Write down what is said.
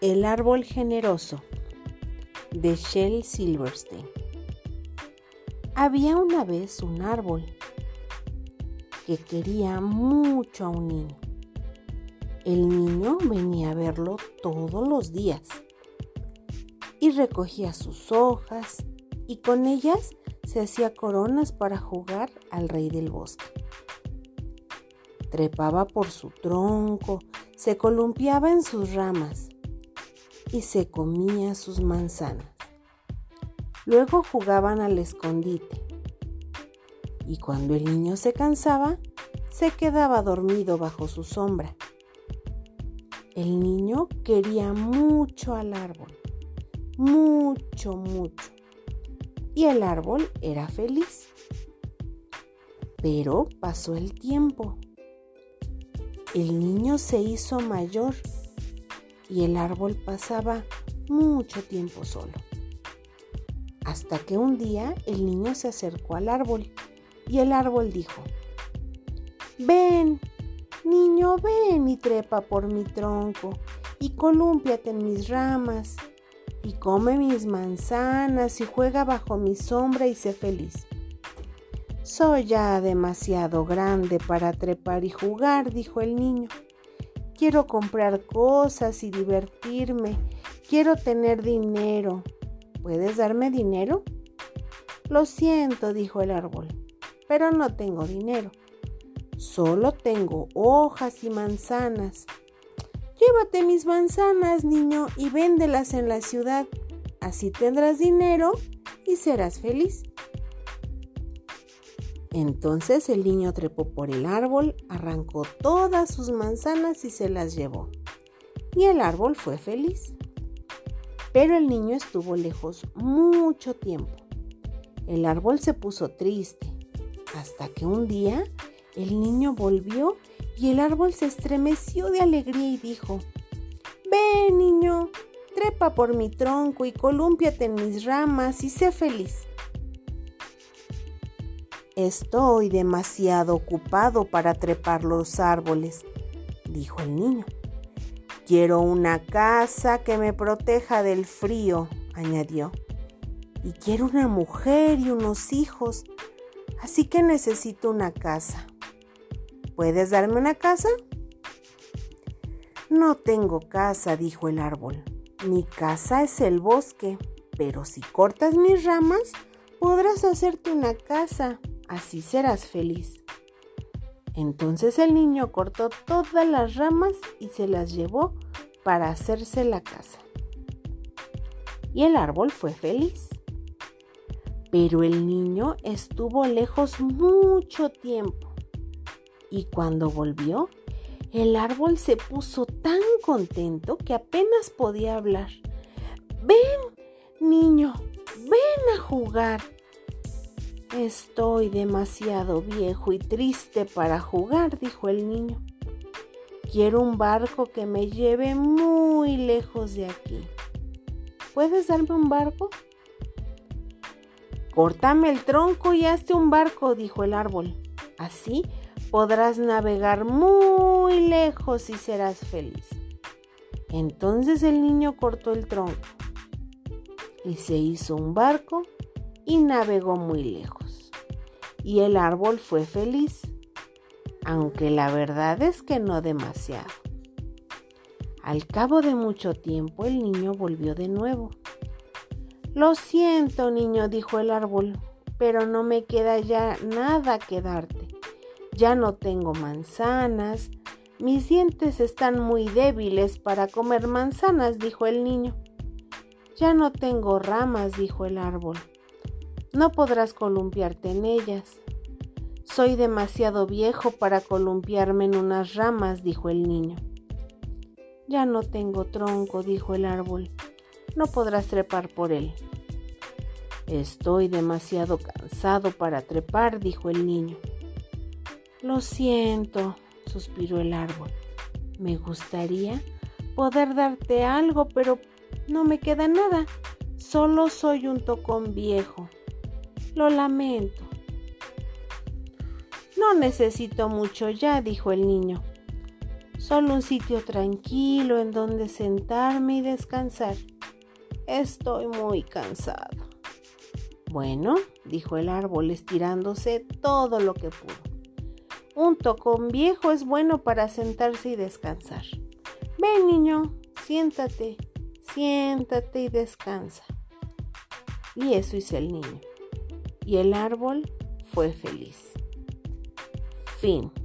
El árbol generoso de Shel Silverstein. Había una vez un árbol que quería mucho a un niño. El niño venía a verlo todos los días y recogía sus hojas y con ellas se hacía coronas para jugar al rey del bosque. Trepaba por su tronco, se columpiaba en sus ramas y se comía sus manzanas. Luego jugaban al escondite y cuando el niño se cansaba, se quedaba dormido bajo su sombra. El niño quería mucho al árbol, mucho, mucho. Y el árbol era feliz. Pero pasó el tiempo. El niño se hizo mayor y el árbol pasaba mucho tiempo solo. Hasta que un día el niño se acercó al árbol y el árbol dijo, Ven, Niño, ven y trepa por mi tronco y colúmpiate en mis ramas y come mis manzanas y juega bajo mi sombra y sé feliz. Soy ya demasiado grande para trepar y jugar, dijo el niño. Quiero comprar cosas y divertirme. Quiero tener dinero. ¿Puedes darme dinero? Lo siento, dijo el árbol, pero no tengo dinero. Solo tengo hojas y manzanas. Llévate mis manzanas, niño, y véndelas en la ciudad. Así tendrás dinero y serás feliz. Entonces el niño trepó por el árbol, arrancó todas sus manzanas y se las llevó. Y el árbol fue feliz. Pero el niño estuvo lejos mucho tiempo. El árbol se puso triste, hasta que un día el niño volvió y el árbol se estremeció de alegría y dijo, Ven, niño, trepa por mi tronco y colúmpiate en mis ramas y sé feliz. Estoy demasiado ocupado para trepar los árboles, dijo el niño. Quiero una casa que me proteja del frío, añadió. Y quiero una mujer y unos hijos, así que necesito una casa. ¿Puedes darme una casa? No tengo casa, dijo el árbol. Mi casa es el bosque, pero si cortas mis ramas, podrás hacerte una casa. Así serás feliz. Entonces el niño cortó todas las ramas y se las llevó para hacerse la casa. Y el árbol fue feliz. Pero el niño estuvo lejos mucho tiempo y cuando volvió, el árbol se puso tan contento que apenas podía hablar. Ven, niño, ven a jugar. Estoy demasiado viejo y triste para jugar, dijo el niño. Quiero un barco que me lleve muy lejos de aquí. ¿Puedes darme un barco? Córtame el tronco y hazte un barco, dijo el árbol. Así podrás navegar muy lejos y serás feliz. Entonces el niño cortó el tronco y se hizo un barco y navegó muy lejos. Y el árbol fue feliz, aunque la verdad es que no demasiado. Al cabo de mucho tiempo el niño volvió de nuevo. Lo siento, niño, dijo el árbol, pero no me queda ya nada que darte. Ya no tengo manzanas. Mis dientes están muy débiles para comer manzanas, dijo el niño. Ya no tengo ramas, dijo el árbol. No podrás columpiarte en ellas. Soy demasiado viejo para columpiarme en unas ramas, dijo el niño. Ya no tengo tronco, dijo el árbol. No podrás trepar por él. Estoy demasiado cansado para trepar, dijo el niño. Lo siento, suspiró el árbol. Me gustaría poder darte algo, pero no me queda nada. Solo soy un tocón viejo. Lo lamento. No necesito mucho ya, dijo el niño. Solo un sitio tranquilo en donde sentarme y descansar. Estoy muy cansado. Bueno, dijo el árbol estirándose todo lo que pudo. Un tocón viejo es bueno para sentarse y descansar. Ven, niño, siéntate, siéntate y descansa. Y eso hizo el niño. Y el árbol fue feliz. Fim.